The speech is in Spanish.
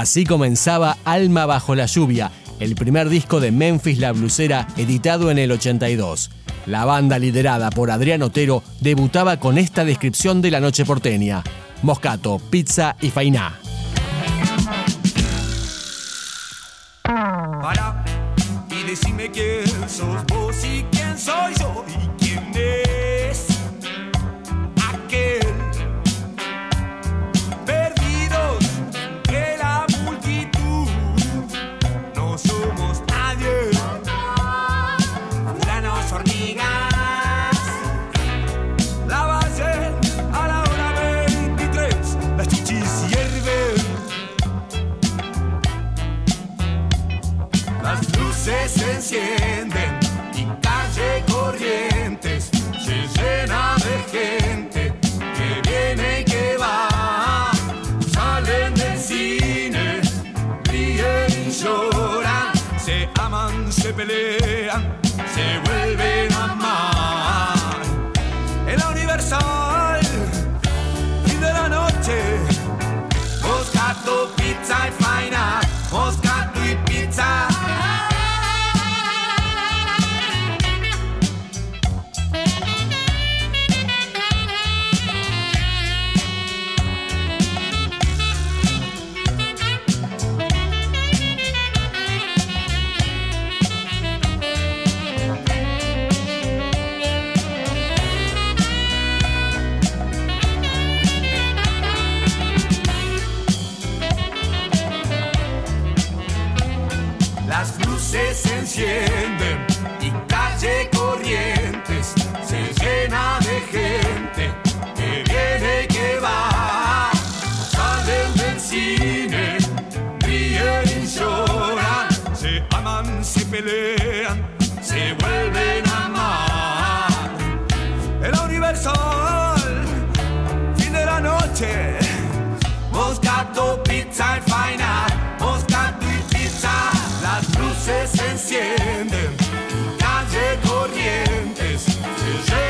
Así comenzaba Alma bajo la lluvia, el primer disco de Memphis La Blusera editado en el 82. La banda liderada por Adrián Otero debutaba con esta descripción de la noche porteña. Moscato, pizza y fainá. Corrientes se llena de gente que viene y que va. Salen del cine, ríen y lloran, se aman, se pelean, se vuelven a amar. En la cine, ríen y lloran, se aman, se pelean, se vuelven a amar. El Universal, fin de la noche, Moscato, pizza y faina, Moscato y pizza. Las luces se encienden, calle Corrientes se